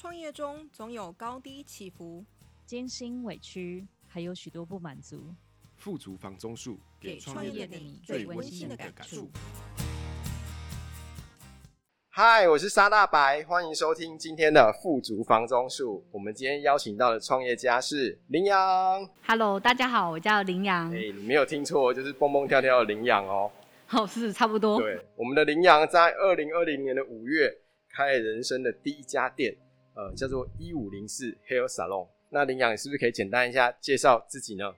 创业中总有高低起伏，艰辛委屈，还有许多不满足。富足房中术，给创业的你最温馨的感触。嗨，我是沙大白，欢迎收听今天的富足房中术。我们今天邀请到的创业家是羚羊。Hello，大家好，我叫羚羊。哎、欸，你没有听错，就是蹦蹦跳跳的羚羊哦。哦，是差不多。对，我们的羚羊在二零二零年的五月开了人生的第一家店，呃，叫做一五零四 Hair Salon。那林阳，你是不是可以简单一下介绍自己呢？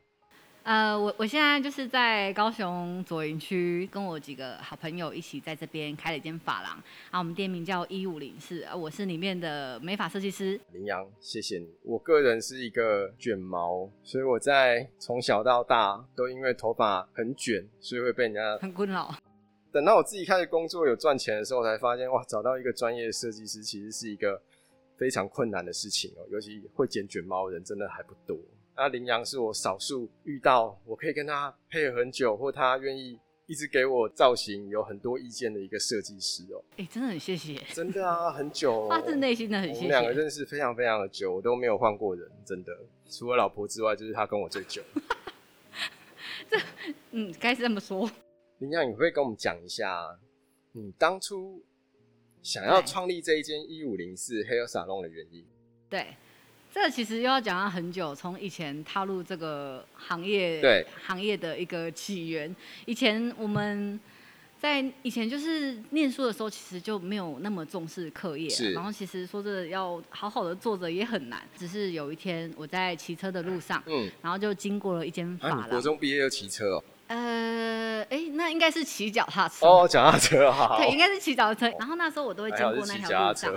呃，我我现在就是在高雄左营区，跟我几个好朋友一起在这边开了一间发廊，啊，我们店名叫一五零四，我是里面的美发设计师。林阳，谢谢你。我个人是一个卷毛，所以我在从小到大都因为头发很卷，所以会被人家很困扰。等到我自己开始工作有赚钱的时候，才发现哇，找到一个专业的设计师其实是一个非常困难的事情哦，尤其会剪卷毛的人真的还不多。那羚羊是我少数遇到我可以跟他配合很久，或他愿意一直给我造型有很多意见的一个设计师哦。哎、欸，真的很谢谢。真的啊，很久、哦，发自内心的很谢谢。我们两个认识非常非常的久，我都没有换过人，真的，除了老婆之外，就是他跟我最久。这，嗯，该是这么说。羚羊，你会跟我们讲一下，你当初想要创立这一间一五零四 Hair Salon 的原因？对。这其实又要讲到很久，从以前踏入这个行业，对行业的一个起源。以前我们在以前就是念书的时候，其实就没有那么重视课业，然后其实说这要好好的做着也很难。只是有一天我在骑车的路上，嗯，然后就经过了一间发廊。啊，你国中毕业就骑车哦？呃，哎，那应该是骑脚踏车哦，脚踏车好。对，应该是骑脚踏车。然后那时候我都会经过那条路上。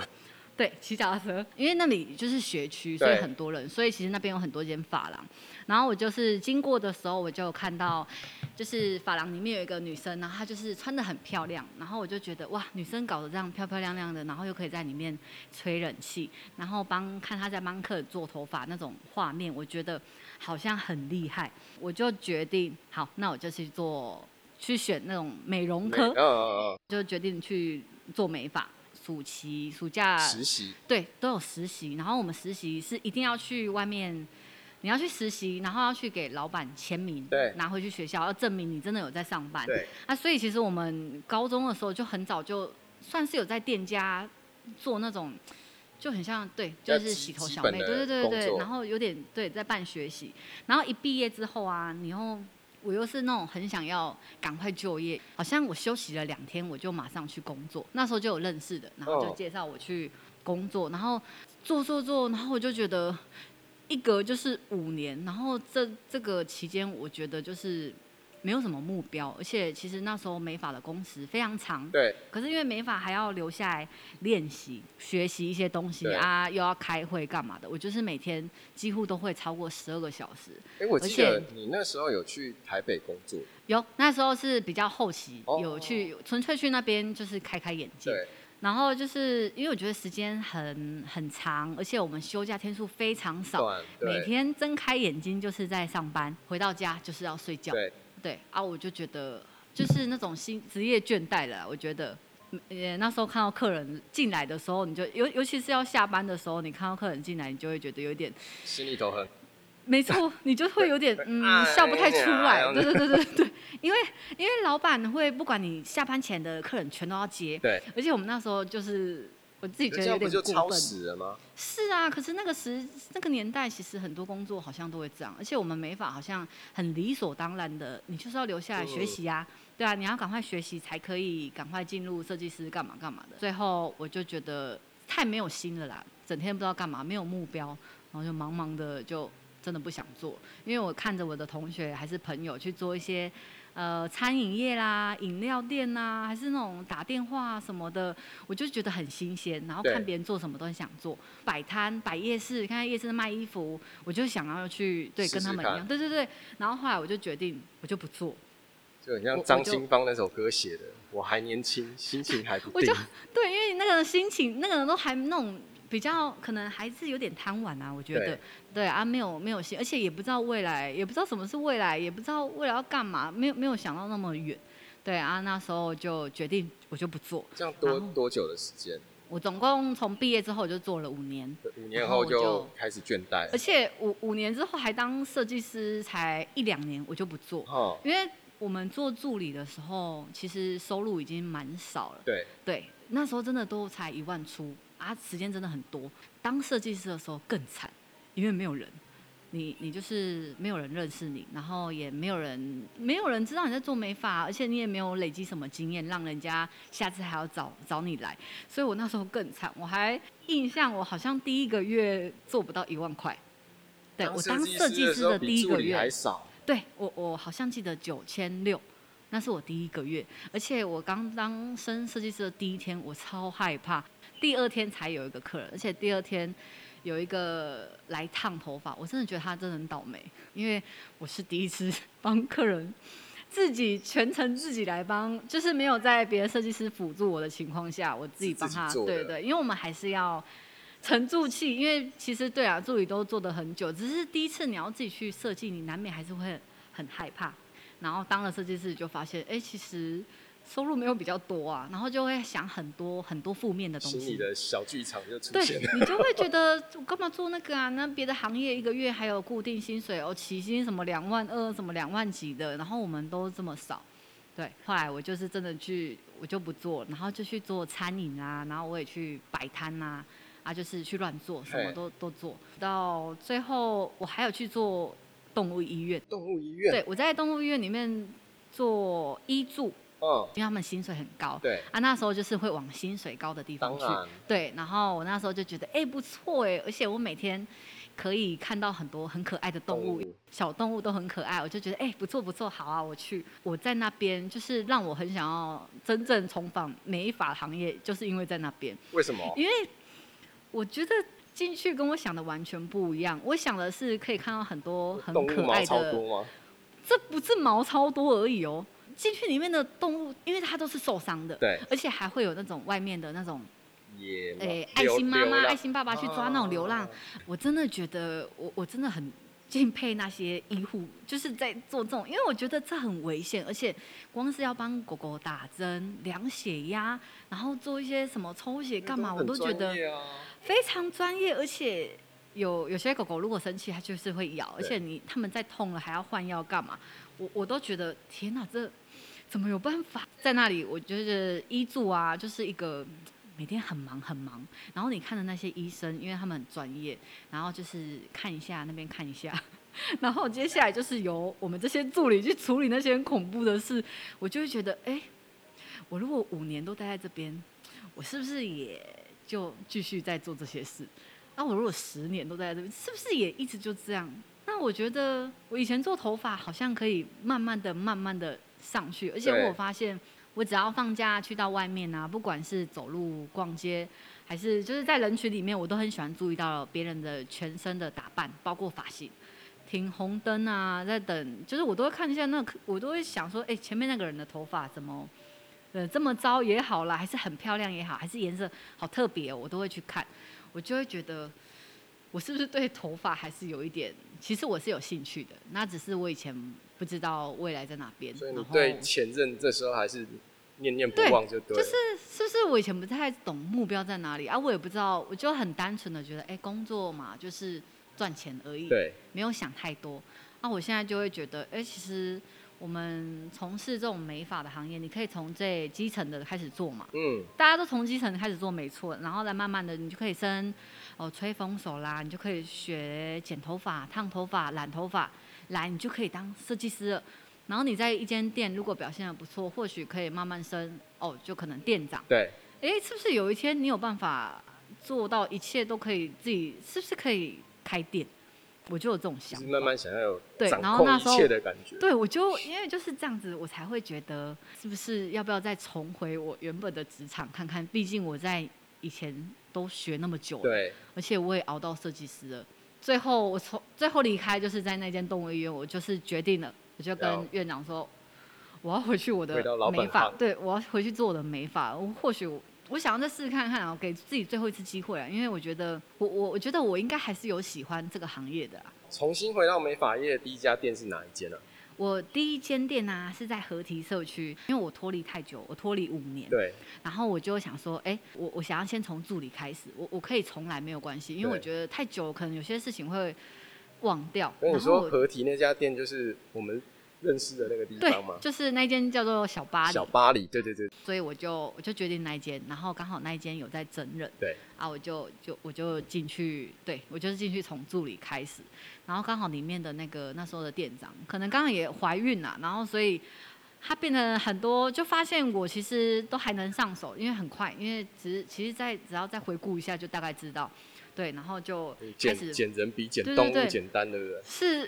对，骑脚踏车，因为那里就是学区，所以很多人，所以其实那边有很多间发廊。然后我就是经过的时候，我就看到，就是发廊里面有一个女生，然后她就是穿的很漂亮，然后我就觉得哇，女生搞得这样漂漂亮亮的，然后又可以在里面吹冷气，然后帮看她在帮客人做头发那种画面，我觉得好像很厉害，我就决定好，那我就去做，去选那种美容科，就决定去做美发。暑期、暑假实习，对，都有实习。然后我们实习是一定要去外面，你要去实习，然后要去给老板签名，对，拿回去学校，要证明你真的有在上班。对，啊，所以其实我们高中的时候就很早就算是有在店家做那种，就很像对，就是洗头小妹，对对对对对，然后有点对在办学习，然后一毕业之后啊，你又。我又是那种很想要赶快就业，好像我休息了两天，我就马上去工作。那时候就有认识的，然后就介绍我去工作，然后做做做，然后我就觉得一隔就是五年，然后这这个期间，我觉得就是。没有什么目标，而且其实那时候美法的工时非常长。对。可是因为美法还要留下来练习、学习一些东西啊，又要开会干嘛的，我就是每天几乎都会超过十二个小时。哎，我记得你那时候有去台北工作。有，那时候是比较后期，哦、有去纯粹去那边就是开开眼界。对。然后就是因为我觉得时间很很长，而且我们休假天数非常少，每天睁开眼睛就是在上班，回到家就是要睡觉。对。对啊，我就觉得就是那种新职业倦怠了。我觉得，呃，那时候看到客人进来的时候，你就尤尤其是要下班的时候，你看到客人进来，你就会觉得有点心里头很。没错，你就会有点嗯笑不太出来。对对对对对，因为因为老板会不管你下班前的客人全都要接。对。而且我们那时候就是。我自己觉得有点过分。超时了吗？是啊，可是那个时那个年代，其实很多工作好像都会这样，而且我们没法好像很理所当然的，你就是要留下来学习啊，对啊，你要赶快学习才可以赶快进入设计师干嘛干嘛的。最后我就觉得太没有心了啦，整天不知道干嘛，没有目标，然后就忙忙的就真的不想做，因为我看着我的同学还是朋友去做一些。呃，餐饮业啦，饮料店呐、啊，还是那种打电话什么的，我就觉得很新鲜。然后看别人做什么都很想做，摆摊摆夜市，看看夜市卖衣服，我就想要去对跟他们一样，对对对。然后后来我就决定，我就不做。就很像张清芳那首歌写的，我还年轻，心情还不定。我就对，因为那个心情，那个人都还那种。比较可能还是有点贪玩啊，我觉得，对，对啊，没有没有心，而且也不知道未来，也不知道什么是未来，也不知道未来要干嘛，没有没有想到那么远，对啊，那时候就决定我就不做。这样多多久的时间？我总共从毕业之后我就做了五年，五年后就开始倦怠，而且五五年之后还当设计师才一两年，我就不做，哦，因为我们做助理的时候，其实收入已经蛮少了，对。对，那时候真的都才一万出啊，时间真的很多。当设计师的时候更惨，因为没有人。你你就是没有人认识你，然后也没有人没有人知道你在做美发，而且你也没有累积什么经验，让人家下次还要找找你来。所以我那时候更惨，我还印象我好像第一个月做不到一万块。对，我当设计师的第一个月，对我我好像记得九千六，那是我第一个月，而且我刚当升设计师的第一天，我超害怕，第二天才有一个客人，而且第二天。有一个来烫头发，我真的觉得他真的很倒霉，因为我是第一次帮客人自己全程自己来帮，就是没有在别的设计师辅助我的情况下，我自己帮他。对对，因为我们还是要沉住气，因为其实对啊，助理都做的很久，只是第一次你要自己去设计，你难免还是会很害怕。然后当了设计师就发现，哎，其实。收入没有比较多啊，然后就会想很多很多负面的东西。心里的小剧场就出现了。对，你就会觉得我干嘛做那个啊？那别的行业一个月还有固定薪水哦，起薪什么两万二，什么两万几的，然后我们都这么少。对，后来我就是真的去，我就不做，然后就去做餐饮啊，然后我也去摆摊呐，啊，就是去乱做，什么都都做。到最后我还有去做动物医院。动物医院。对，我在动物医院里面做医助。嗯，因为他们薪水很高，对啊，那时候就是会往薪水高的地方去，对，然后我那时候就觉得，哎，不错哎，而且我每天可以看到很多很可爱的动物，小动物都很可爱，我就觉得，哎，不错不错，好啊，我去，我在那边就是让我很想要真正重返美发行业，就是因为在那边。为什么？因为我觉得进去跟我想的完全不一样，我想的是可以看到很多很可爱的？这不是毛超多而已哦。进去里面的动物，因为它都是受伤的，对，而且还会有那种外面的那种，诶、欸，爱心妈妈、爱心爸爸去抓那种流浪，啊、我真的觉得我我真的很敬佩那些医护，就是在做这种，因为我觉得这很危险，而且光是要帮狗狗打针、量血压，然后做一些什么抽血干嘛，我都觉得非常专业，而且有有些狗狗如果生气，它就是会咬，而且你他们在痛了还要换药干嘛，我我都觉得天哪，这。怎么有办法在那里？我觉得医助啊，就是一个每天很忙很忙。然后你看的那些医生，因为他们很专业，然后就是看一下那边看一下，然后接下来就是由我们这些助理去处理那些很恐怖的事。我就会觉得，哎，我如果五年都待在这边，我是不是也就继续在做这些事？那我如果十年都待在这边，是不是也一直就这样？那我觉得我以前做头发好像可以慢慢的、慢慢的。上去，而且我发现，我只要放假去到外面啊，不管是走路、逛街，还是就是在人群里面，我都很喜欢注意到别人的全身的打扮，包括发型。停红灯啊，在等，就是我都会看一下那个，我都会想说，哎、欸，前面那个人的头发怎么，呃，这么糟也好啦，还是很漂亮也好，还是颜色好特别哦，我都会去看，我就会觉得，我是不是对头发还是有一点，其实我是有兴趣的，那只是我以前。不知道未来在哪边，所以你对前任这时候还是念念不忘就对。就是是不是我以前不太懂目标在哪里啊？我也不知道，我就很单纯的觉得，哎、欸，工作嘛，就是赚钱而已，对，没有想太多。那、啊、我现在就会觉得，哎、欸，其实我们从事这种美发的行业，你可以从最基层的开始做嘛，嗯，大家都从基层开始做没错，然后再慢慢的，你就可以升哦，吹风手啦，你就可以学剪头发、烫头发、染头发。来，你就可以当设计师了。然后你在一间店，如果表现的不错，或许可以慢慢升哦，就可能店长。对。哎，是不是有一天你有办法做到一切都可以自己？是不是可以开店？我就有这种想法。慢慢想要有对，然后那时候的感觉。对，我就因为就是这样子，我才会觉得是不是要不要再重回我原本的职场看看？毕竟我在以前都学那么久了，对，而且我也熬到设计师了。最后我从最后离开，就是在那间动物医院，我就是决定了，我就跟院长说，我要回去我的美发，对，我要回去做我的美发。我或许我，我想要再试试看看，啊给自己最后一次机会啊，因为我觉得我我我觉得我应该还是有喜欢这个行业的啊。重新回到美发业的第一家店是哪一间呢？我第一间店啊是在合体社区，因为我脱离太久，我脱离五年。对。然后我就想说，哎，我我想要先从助理开始，我我可以重来没有关系，因为我觉得太久可能有些事情会忘掉。跟你说，合体那家店就是我们。认识的那个地方吗？就是那间叫做小巴黎。小巴黎，对对对。所以我就我就决定那一间，然后刚好那一间有在整人，对。啊，我就就我就进去，对我就是进去从助理开始，然后刚好里面的那个那时候的店长可能刚好也怀孕了，然后所以他变得很多，就发现我其实都还能上手，因为很快，因为只其实再只要再回顾一下就大概知道，对，然后就开始捡人比捡动物简单，对不对？是。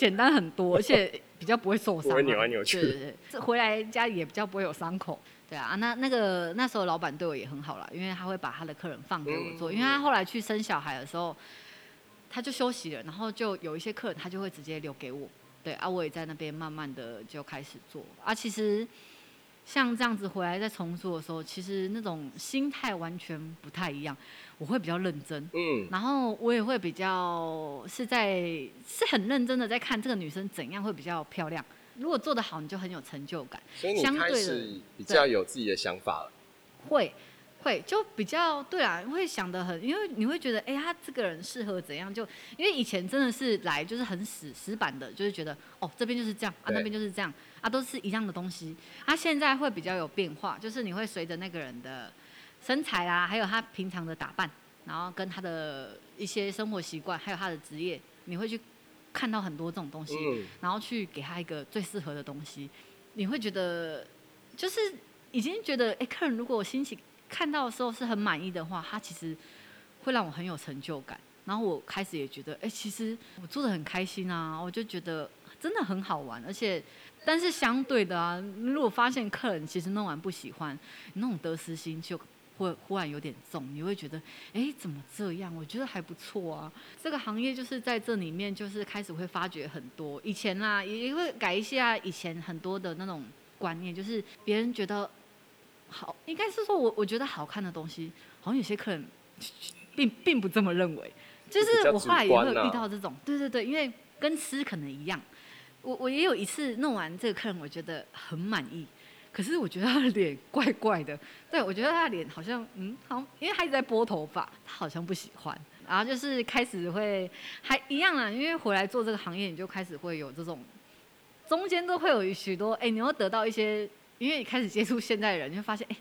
简单很多，而且比较不会受伤，不会扭来扭去。对对对，回来家里也比较不会有伤口。对啊，那那个那时候老板对我也很好啦，因为他会把他的客人放给我做，嗯、因为他后来去生小孩的时候，他就休息了，然后就有一些客人他就会直接留给我。对啊，我也在那边慢慢的就开始做啊，其实。像这样子回来再重做的时候，其实那种心态完全不太一样。我会比较认真，嗯，然后我也会比较是在是很认真的在看这个女生怎样会比较漂亮。如果做得好，你就很有成就感。所以你开始比较有自己的想法了。会。会就比较对啊，会想的很，因为你会觉得，哎，他这个人适合怎样？就因为以前真的是来就是很死死板的，就是觉得哦这边就是这样啊，那边就是这样啊，都是一样的东西。他、啊、现在会比较有变化，就是你会随着那个人的身材啦，还有他平常的打扮，然后跟他的一些生活习惯，还有他的职业，你会去看到很多这种东西，嗯、然后去给他一个最适合的东西。你会觉得就是已经觉得，哎，客人如果心情。看到的时候是很满意的话，他其实会让我很有成就感。然后我开始也觉得，哎、其实我做的很开心啊，我就觉得真的很好玩。而且，但是相对的啊，如果发现客人其实弄完不喜欢，那种得失心就会忽然有点重。你会觉得，哎、怎么这样？我觉得还不错啊。这个行业就是在这里面，就是开始会发觉很多。以前啊，也会改一下以前很多的那种观念，就是别人觉得。好，应该是说我我觉得好看的东西，好像有些客人并并不这么认为。就是我后来也会遇到这种，对对对，因为跟吃可能一样。我我也有一次弄完这个客人，我觉得很满意，可是我觉得他的脸怪怪的。对，我觉得他的脸好像嗯好，因为他一直在拨头发，他好像不喜欢。然后就是开始会还一样啊，因为回来做这个行业，你就开始会有这种中间都会有许多哎，你会得到一些。因为你开始接触现代人，你会发现，哎，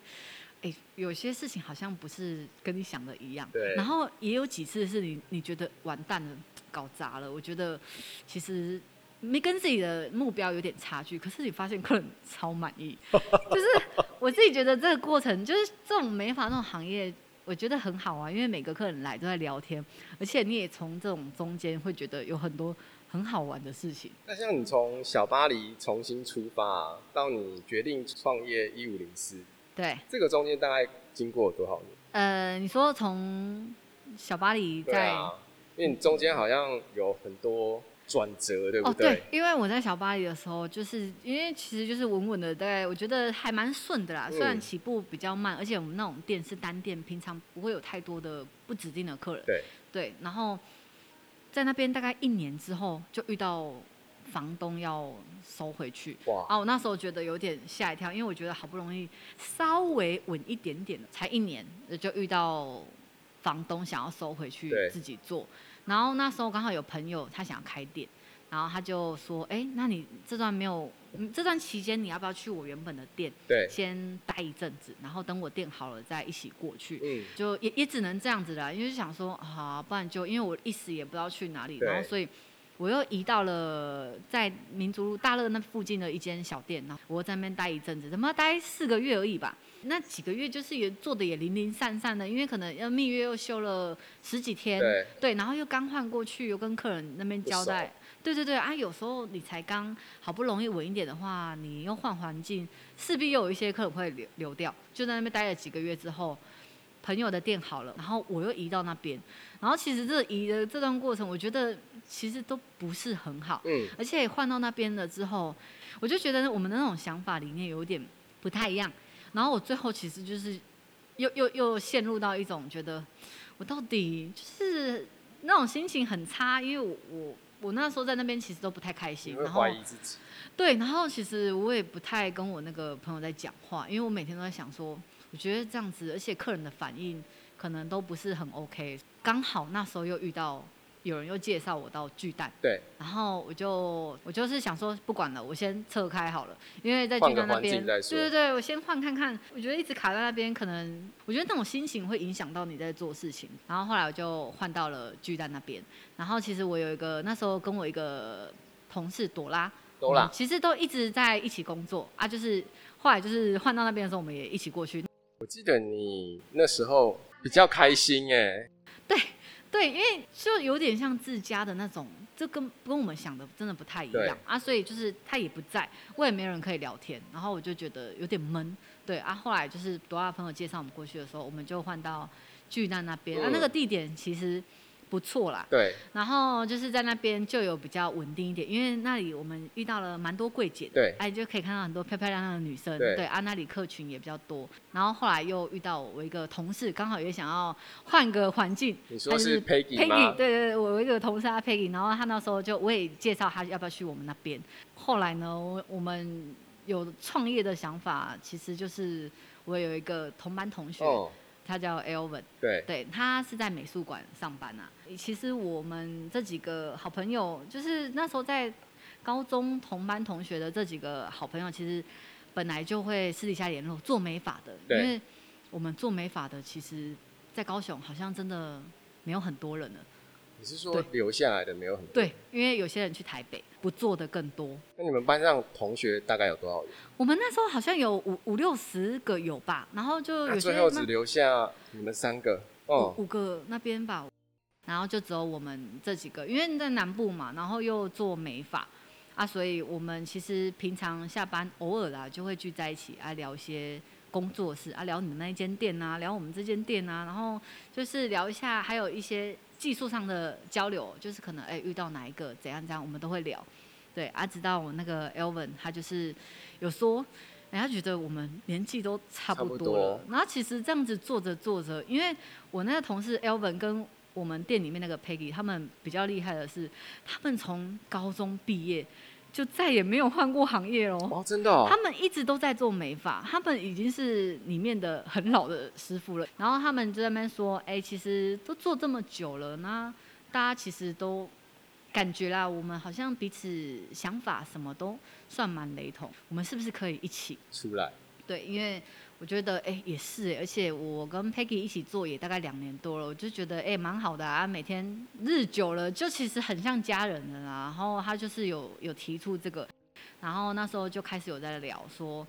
哎，有些事情好像不是跟你想的一样。对。然后也有几次是你你觉得完蛋了，搞砸了。我觉得其实没跟自己的目标有点差距，可是你发现客人超满意。就是我自己觉得这个过程，就是这种美发那种行业，我觉得很好啊，因为每个客人来都在聊天，而且你也从这种中间会觉得有很多。很好玩的事情。那像你从小巴黎重新出发，到你决定创业一五零四，对，这个中间大概经过多少年？呃，你说从小巴黎在，啊，因为你中间好像有很多转折，对不对？哦，对，因为我在小巴黎的时候，就是因为其实就是稳稳的，对，我觉得还蛮顺的啦。虽然起步比较慢，而且我们那种店是单店，平常不会有太多的不指定的客人。对，对，然后。在那边大概一年之后，就遇到房东要收回去。哇！啊，我那时候觉得有点吓一跳，因为我觉得好不容易稍微稳一点点，才一年，就遇到房东想要收回去自己做。然后那时候刚好有朋友他想要开店。然后他就说：“哎，那你这段没有，这段期间你要不要去我原本的店？对，先待一阵子，然后等我店好了再一起过去。嗯，就也也只能这样子了，因为想说，好、啊，不然就因为我一时也不知道去哪里，然后所以我又移到了在民族路大乐那附近的一间小店，然后我在那边待一阵子，怎么待四个月而已吧？那几个月就是也做的也零零散散的，因为可能要蜜月又休了十几天，对，对，然后又刚换过去，又跟客人那边交代。”对对对啊，有时候你才刚好不容易稳一点的话，你又换环境，势必又有一些客人会流流掉。就在那边待了几个月之后，朋友的店好了，然后我又移到那边，然后其实这移的这段过程，我觉得其实都不是很好。嗯。而且换到那边了之后，我就觉得我们的那种想法理念有点不太一样。然后我最后其实就是又又又陷入到一种觉得，我到底就是那种心情很差，因为我我。我那时候在那边其实都不太开心，然后怀疑自己。对，然后其实我也不太跟我那个朋友在讲话，因为我每天都在想说，我觉得这样子，而且客人的反应可能都不是很 OK。刚好那时候又遇到。有人又介绍我到巨蛋，对，然后我就我就是想说不管了，我先撤开好了，因为在巨蛋那边，对对对，我先换看看。我觉得一直卡在那边，可能我觉得那种心情会影响到你在做事情。然后后来我就换到了巨蛋那边。然后其实我有一个那时候跟我一个同事朵拉，朵拉，其实都一直在一起工作啊。就是后来就是换到那边的时候，我们也一起过去。我记得你那时候比较开心哎，对。对，因为就有点像自家的那种，这跟跟我们想的真的不太一样啊，所以就是他也不在，我也没人可以聊天，然后我就觉得有点闷。对啊，后来就是多大朋友介绍我们过去的时候，我们就换到巨蛋那边，嗯、啊，那个地点其实。不错啦，对，然后就是在那边就有比较稳定一点，因为那里我们遇到了蛮多柜姐的，对，哎，就可以看到很多漂漂亮亮的女生，对，对啊，那里客群也比较多。然后后来又遇到我一个同事，刚好也想要换个环境。你说是 Peggy 吗？Peggy，对对对，我有一个同事啊 Peggy，然后他那时候就我也介绍他要不要去我们那边。后来呢，我我们有创业的想法，其实就是我有一个同班同学。哦他叫 Elvin，对，对，他是在美术馆上班啊。其实我们这几个好朋友，就是那时候在高中同班同学的这几个好朋友，其实本来就会私底下联络做美发的，因为我们做美发的，其实，在高雄好像真的没有很多人了。你是说留下来的没有很多？对，因为有些人去台北，不做的更多。那你们班上同学大概有多少人？我们那时候好像有五五六十个有吧，然后就有些最后只留下你们三个，哦，五个那边吧，然后就只有我们这几个，因为在南部嘛，然后又做美发啊，所以我们其实平常下班偶尔啦就会聚在一起啊聊一些工作室啊，聊你们那一间店啊，聊我们这间店啊，然后就是聊一下，还有一些。技术上的交流，就是可能哎、欸、遇到哪一个怎样怎样，我们都会聊。对啊，直到我那个 Elvin，他就是有说，人、欸、家觉得我们年纪都差不多了。然后其实这样子做着做着，因为我那个同事 Elvin 跟我们店里面那个 Peggy，他们比较厉害的是，他们从高中毕业。就再也没有换过行业喽。哦，真的哦。他们一直都在做美发，他们已经是里面的很老的师傅了。然后他们就在那边说：“哎，其实都做这么久了，那大家其实都感觉啦，我们好像彼此想法什么都算蛮雷同。我们是不是可以一起出来？”对，因为。我觉得哎、欸、也是，而且我跟 Peggy 一起做也大概两年多了，我就觉得哎蛮、欸、好的啊，每天日久了就其实很像家人了啦。然后他就是有有提出这个，然后那时候就开始有在聊说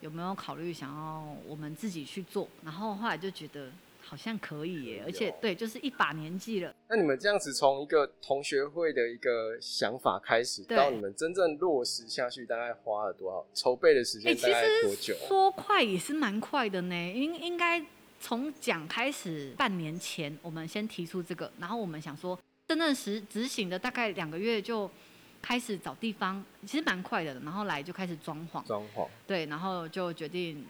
有没有考虑想要我们自己去做，然后后来就觉得。好像可以耶，而且对，就是一把年纪了。那你们这样子从一个同学会的一个想法开始，到你们真正落实下去，大概花了多少？筹备的时间大概多久？欸、说快也是蛮快的呢，应应该从讲开始半年前，我们先提出这个，然后我们想说真正实执行的大概两个月就开始找地方，其实蛮快的，然后来就开始装潢，装潢，对，然后就决定。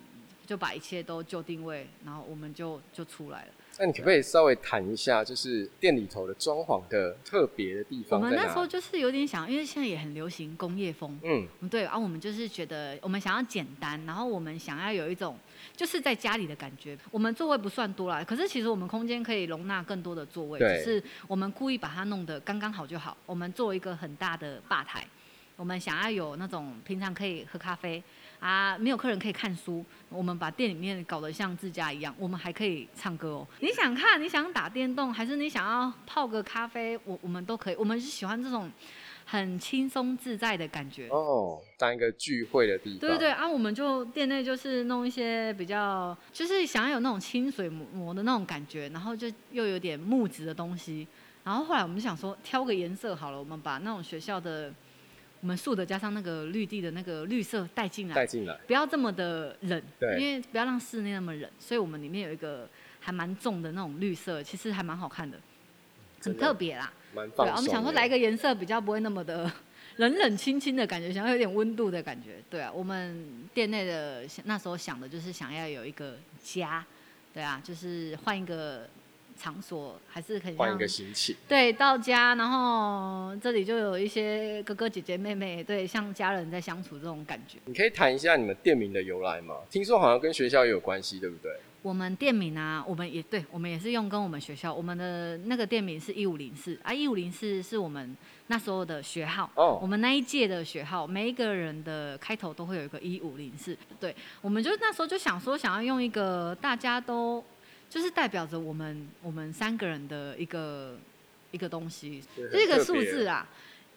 就把一切都就定位，然后我们就就出来了。那你可不可以稍微谈一下，就是店里头的装潢的特别的地方？我们那时候就是有点想，因为现在也很流行工业风，嗯，对，然后我们就是觉得我们想要简单，然后我们想要有一种就是在家里的感觉。我们座位不算多啦，可是其实我们空间可以容纳更多的座位，对，只是我们故意把它弄得刚刚好就好。我们做一个很大的吧台，我们想要有那种平常可以喝咖啡。啊，没有客人可以看书，我们把店里面搞得像自家一样，我们还可以唱歌哦。你想看，你想打电动，还是你想要泡个咖啡，我我们都可以。我们是喜欢这种很轻松自在的感觉哦，当一个聚会的地方。对对对，啊，我们就店内就是弄一些比较，就是想要有那种清水模的那种感觉，然后就又有点木质的东西。然后后来我们就想说，挑个颜色好了，我们把那种学校的。我们素的加上那个绿地的那个绿色带进来，带进来，不要这么的冷，对，因为不要让室内那么冷，所以我们里面有一个还蛮重的那种绿色，其实还蛮好看的，很特别啦，蛮放松。对，我们想说来个颜色比较不会那么的 冷冷清清的感觉，想要有点温度的感觉，对啊，我们店内的那时候想的就是想要有一个家，对啊，就是换一个场所，还是很换一个心情。对，到家，然后这里就有一些哥哥姐姐妹妹，对，像家人在相处这种感觉。你可以谈一下你们店名的由来吗？听说好像跟学校也有关系，对不对？我们店名啊，我们也对，我们也是用跟我们学校，我们的那个店名是一五零四啊，一五零四是我们那时候的学号哦，我们那一届的学号，每一个人的开头都会有一个一五零四，对，我们就那时候就想说，想要用一个大家都就是代表着我们我们三个人的一个一个东西，就一个数字啊，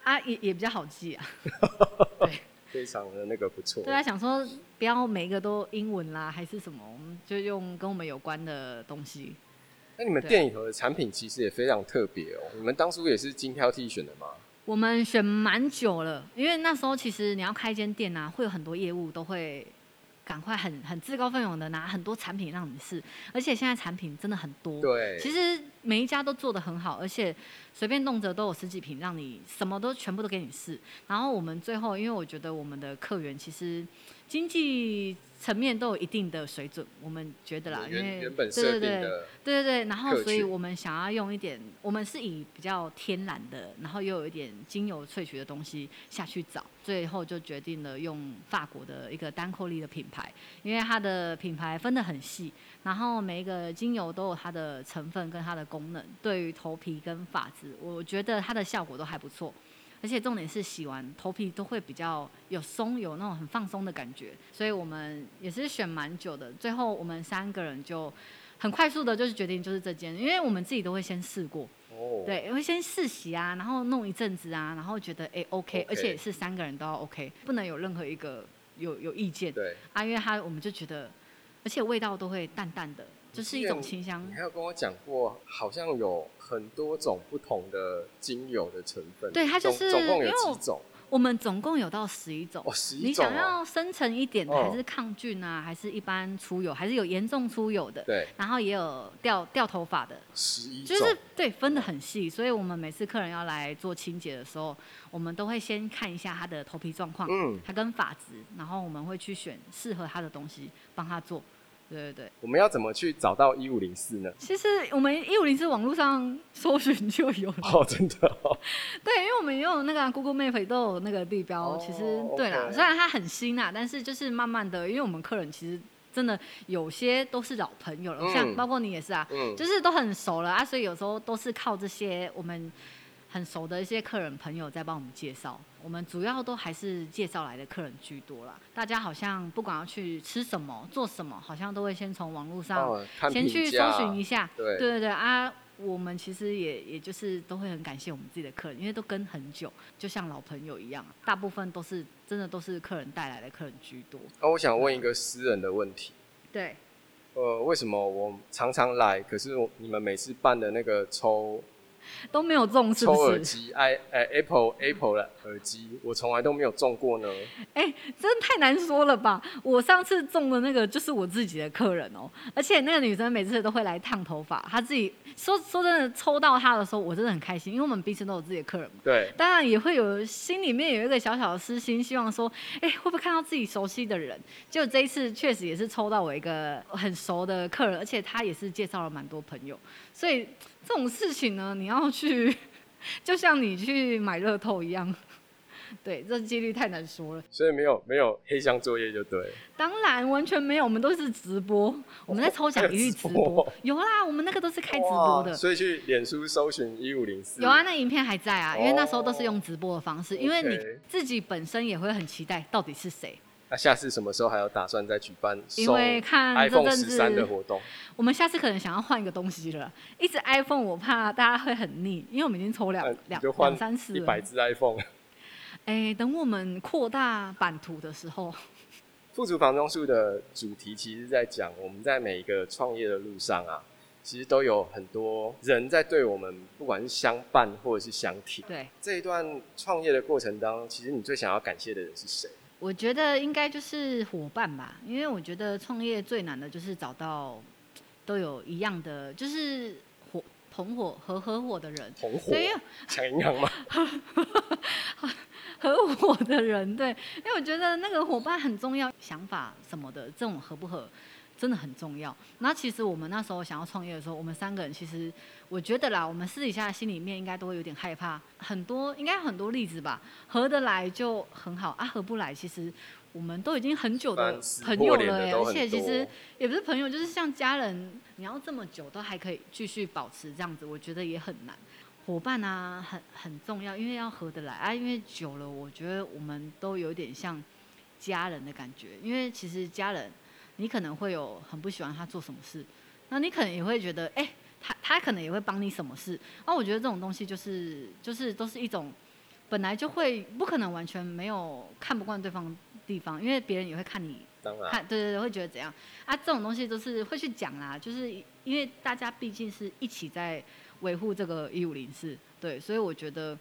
啊也也比较好记啊，对。非常的那个不错。对啊，想说不要每一个都英文啦，还是什么，我们就用跟我们有关的东西。那你们店里头的产品其实也非常特别哦。你们当初也是精挑细选的吗？我们选蛮久了，因为那时候其实你要开一间店啊，会有很多业务都会赶快很很自告奋勇的拿很多产品让你试，而且现在产品真的很多。对，其实每一家都做得很好，而且。随便弄着都有十几瓶，让你什么都全部都给你试。然后我们最后，因为我觉得我们的客源其实经济层面都有一定的水准，我们觉得啦，因为原本设定的，对对对，对对对。然后，所以我们想要用一点，我们是以比较天然的，然后又有一点精油萃取的东西下去找，最后就决定了用法国的一个单蔻丽的品牌，因为它的品牌分得很细，然后每一个精油都有它的成分跟它的功能，对于头皮跟发质。我觉得它的效果都还不错，而且重点是洗完头皮都会比较有松，有那种很放松的感觉，所以我们也是选蛮久的。最后我们三个人就很快速的，就是决定就是这间，因为我们自己都会先试过，哦，对，会先试洗啊，然后弄一阵子啊，然后觉得哎 OK，而且是三个人都要 OK，不能有任何一个有有意见，对，啊，因为他我们就觉得，而且味道都会淡淡的。就是一种清香。你还有跟我讲过，好像有很多种不同的精油的成分。对，它就是总共有几种？我们总共有到十一种。哦，十一种。你想要深层一点的，还是抗菌啊？还是一般出油？还是有严重出油的？对。然后也有掉掉头发的。十一种。就是对，分的很细。所以我们每次客人要来做清洁的时候，我们都会先看一下他的头皮状况，嗯，他跟发质，然后我们会去选适合他的东西帮他做。对对对，我们要怎么去找到一五零四呢？其实我们一五零四网络上搜寻就有了哦，真的哦。对，因为我们用那个 Google Map 都有那个地标，哦、其实对啦虽然它很新啦，但是就是慢慢的，因为我们客人其实真的有些都是老朋友了，嗯、像包括你也是啊，嗯、就是都很熟了啊，所以有时候都是靠这些我们。很熟的一些客人朋友在帮我们介绍，我们主要都还是介绍来的客人居多啦。大家好像不管要去吃什么、做什么，好像都会先从网络上先去搜寻一下。对对对啊，我们其实也也就是都会很感谢我们自己的客人，因为都跟很久，就像老朋友一样。大部分都是真的都是客人带来的客人居多。那我想问一个私人的问题。对。呃，为什么我常常来，可是你们每次办的那个抽？都没有中，是不是？抽耳机，i 呃 Apple Apple 的耳机，我从来都没有中过呢。哎、欸，真的太难说了吧！我上次中的那个就是我自己的客人哦、喔，而且那个女生每次都会来烫头发，她自己说说真的，抽到她的时候，我真的很开心，因为我们彼此都有自己的客人嘛。对。当然也会有心里面有一个小小的私心，希望说，哎、欸，会不会看到自己熟悉的人？就这一次确实也是抽到我一个很熟的客人，而且他也是介绍了蛮多朋友，所以。这种事情呢，你要去，就像你去买乐透一样，对，这几率太难说了。所以没有没有黑箱作业就对。当然完全没有，我们都是直播，我们在抽奖一律直播。有啦，我们那个都是开直播的。所以去脸书搜寻一五零四。有啊，那影片还在啊，因为那时候都是用直播的方式，因为你自己本身也会很期待到底是谁。那、啊、下次什么时候还有打算再举办？因为看 iPhone 十三的活动，我们下次可能想要换一个东西了。一直 iPhone 我怕大家会很腻，因为我们已经抽两两两三次了，一百只 iPhone。哎、欸，等我们扩大版图的时候，富足房中术的主题其实在讲我们在每一个创业的路上啊，其实都有很多人在对我们，不管是相伴或者是相挺。对，这一段创业的过程当中，其实你最想要感谢的人是谁？我觉得应该就是伙伴吧，因为我觉得创业最难的就是找到都有一样的，就是伙同伙和合伙的人。同伙。对，抢银行吗？合伙的人，对，因为我觉得那个伙伴很重要，想法什么的，这种合不合，真的很重要。那其实我们那时候想要创业的时候，我们三个人其实我觉得啦，我们私底下心里面应该都会有点害怕。很多应该很多例子吧，合得来就很好啊，合不来其实我们都已经很久的朋友了耶，而且其实也不是朋友，就是像家人，你要这么久都还可以继续保持这样子，我觉得也很难。伙伴啊，很很重要，因为要合得来啊，因为久了，我觉得我们都有点像家人的感觉。因为其实家人，你可能会有很不喜欢他做什么事，那你可能也会觉得，哎、欸，他他可能也会帮你什么事。那我觉得这种东西就是就是都是一种本来就会不可能完全没有看不惯对方的地方，因为别人也会看你，看对对对，会觉得怎样啊？这种东西都是会去讲啦，就是因为大家毕竟是一起在。维护这个一五零四，对，所以我觉得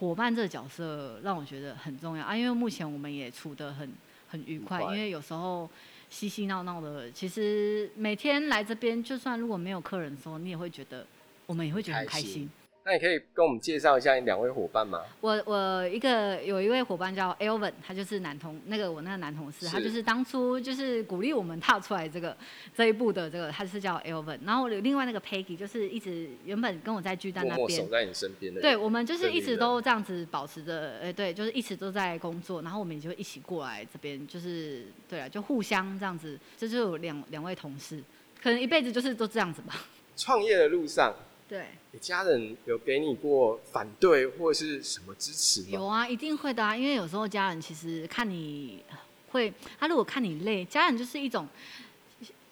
伙伴这个角色让我觉得很重要啊，因为目前我们也处得很很愉快，因为有时候嬉嬉闹闹的，其实每天来这边，就算如果没有客人的时候，你也会觉得，我们也会觉得很开心。那你可以跟我们介绍一下你两位伙伴吗？我我一个有一位伙伴叫 Elvin，他就是男同那个我那个男同事，他就是当初就是鼓励我们踏出来这个这一步的这个，他是叫 Elvin。然后有另外那个 Peggy，就是一直原本跟我在巨蛋那边，守在你身边的。对，我们就是一直都这样子保持着，哎，对，就是一直都在工作，然后我们也就一起过来这边，就是对啊，就互相这样子，这就有两两位同事，可能一辈子就是都这样子吧。创业的路上。对，你家人有给你过反对或者是什么支持吗？有啊，一定会的啊，因为有时候家人其实看你会，他如果看你累，家人就是一种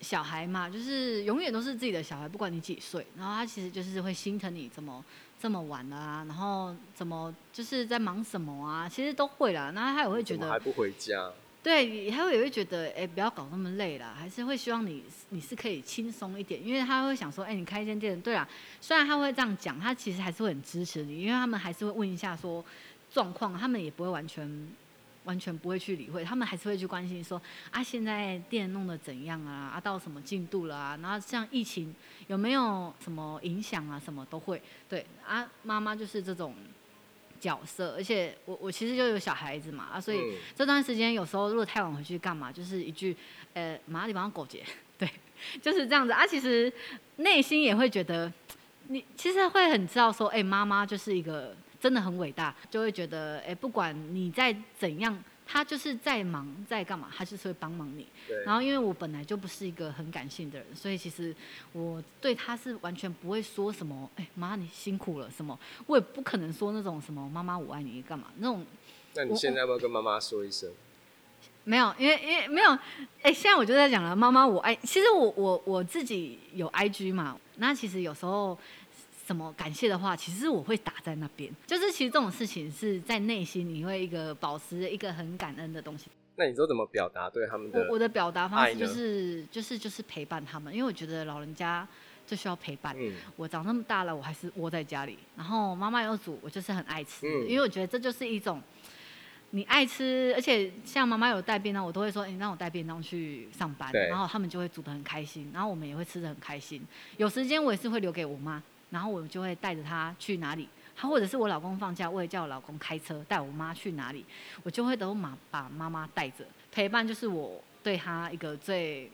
小孩嘛，就是永远都是自己的小孩，不管你几岁，然后他其实就是会心疼你怎么这么晚了啊，然后怎么就是在忙什么啊，其实都会啦，然后他也会觉得还不回家。对，他会也会觉得，哎，不要搞那么累了，还是会希望你你是可以轻松一点，因为他会想说，哎，你开一间店，对啊，虽然他会这样讲，他其实还是会很支持你，因为他们还是会问一下说状况，他们也不会完全完全不会去理会，他们还是会去关心说，啊，现在店弄得怎样啊，啊，到什么进度了啊，然后像疫情有没有什么影响啊，什么都会，对，啊，妈妈就是这种。角色，而且我我其实就有小孩子嘛啊，所以这段时间有时候如果太晚回去干嘛，就是一句，呃，马上地方狗结，对，就是这样子啊。其实内心也会觉得，你其实会很知道说，哎，妈妈就是一个真的很伟大，就会觉得，哎，不管你在怎样。他就是在忙，在干嘛？他就是会帮忙你。然后，因为我本来就不是一个很感性的人，所以其实我对他是完全不会说什么。哎，妈，你辛苦了什么？我也不可能说那种什么“妈妈我爱你”干嘛那种。那你现在要不要跟妈妈说一声？没有，因为因为没有。哎，现在我就在讲了，妈妈我爱。其实我我我自己有 IG 嘛，那其实有时候。什么感谢的话，其实我会打在那边。就是其实这种事情是在内心，你会一个保持一个很感恩的东西。那你都怎么表达对他们的？我我的表达方式就是就是就是陪伴他们，因为我觉得老人家最需要陪伴。嗯。我长那么大了，我还是窝在家里，然后妈妈有煮，我就是很爱吃。嗯。因为我觉得这就是一种你爱吃，而且像妈妈有带便当，我都会说，你让我带便当去上班，然后他们就会煮得很开心，然后我们也会吃得很开心。有时间我也是会留给我妈。然后我就会带着他去哪里，他或者是我老公放假，我也叫我老公开车带我妈去哪里，我就会都妈把妈妈带着陪伴，就是我对他一个最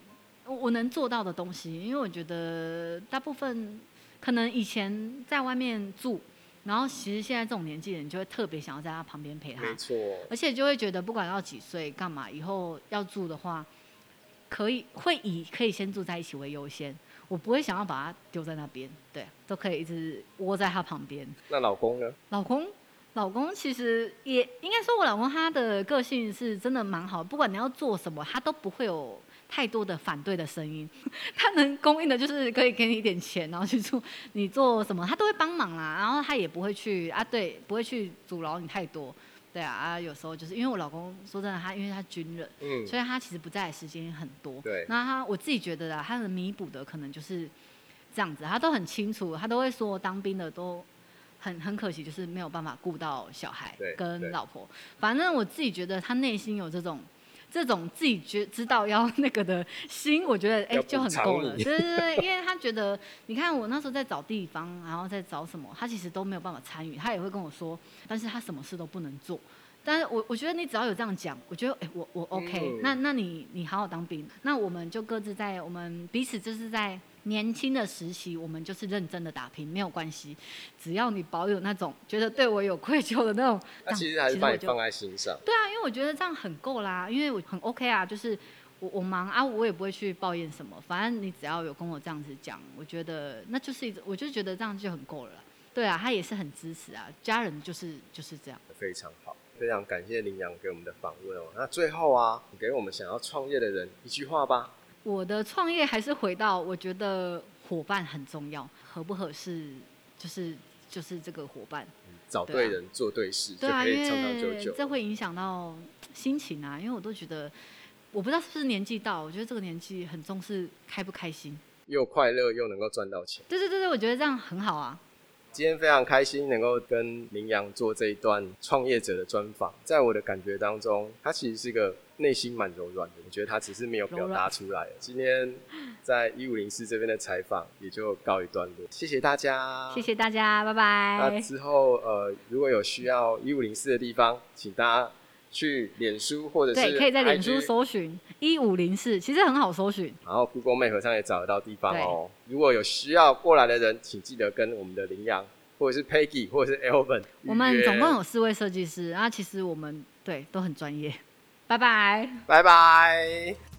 我能做到的东西。因为我觉得大部分可能以前在外面住，然后其实现在这种年纪人就会特别想要在他旁边陪他，没错，而且就会觉得不管要几岁干嘛，以后要住的话，可以会以可以先住在一起为优先。我不会想要把它丢在那边，对，都可以一直窝在他旁边。那老公呢？老公，老公其实也应该说，我老公他的个性是真的蛮好，不管你要做什么，他都不会有太多的反对的声音。他能供应的就是可以给你一点钱，然后去做你做什么，他都会帮忙啦。然后他也不会去啊，对，不会去阻挠你太多。对啊，啊，有时候就是因为我老公说真的，他因为他军人，嗯，所以他其实不在的时间很多。对，那他我自己觉得啊，他能弥补的可能就是这样子，他都很清楚，他都会说当兵的都很很可惜，就是没有办法顾到小孩跟老婆。反正我自己觉得他内心有这种。这种自己觉知道要那个的心，我觉得哎、欸、就很够了，对对对，因为他觉得，你看我那时候在找地方，然后在找什么，他其实都没有办法参与，他也会跟我说，但是他什么事都不能做，但是我我觉得你只要有这样讲，我觉得哎、欸，我我 OK，、嗯、那那你你好好当兵，那我们就各自在我们彼此就是在年轻的时期，我们就是认真的打拼，没有关系，只要你保有那种觉得对我有愧疚的那种，那其实还是把你放在心上。对啊，因为我觉得这样很够啦，因为我很 OK 啊，就是我我忙啊，我也不会去抱怨什么，反正你只要有跟我这样子讲，我觉得那就是一种，我就觉得这样就很够了。对啊，他也是很支持啊，家人就是就是这样，非常好。非常感谢羚羊给我们的访问哦。那最后啊，给我们想要创业的人一句话吧。我的创业还是回到，我觉得伙伴很重要，合不合适就是就是这个伙伴。找对人，做对事，对啊。因为这会影响到心情啊，因为我都觉得，我不知道是不是年纪到，我觉得这个年纪很重视开不开心，又快乐又能够赚到钱。对对对对，我觉得这样很好啊。今天非常开心能够跟林阳做这一段创业者的专访，在我的感觉当中，他其实是一个内心蛮柔软的。我觉得他只是没有表达出来。今天在一五零四这边的采访也就告一段落，谢谢大家，谢谢大家，拜拜。那之后呃，如果有需要一五零四的地方，请大家。去脸书或者是对，可以在脸书搜寻一五零四，其实很好搜寻。然后 Google Map 上也找得到地方哦。如果有需要过来的人，请记得跟我们的羚羊，或者是 Peggy，或者是 Elvin，。我们总共有四位设计师，啊其实我们对都很专业。拜拜，拜拜。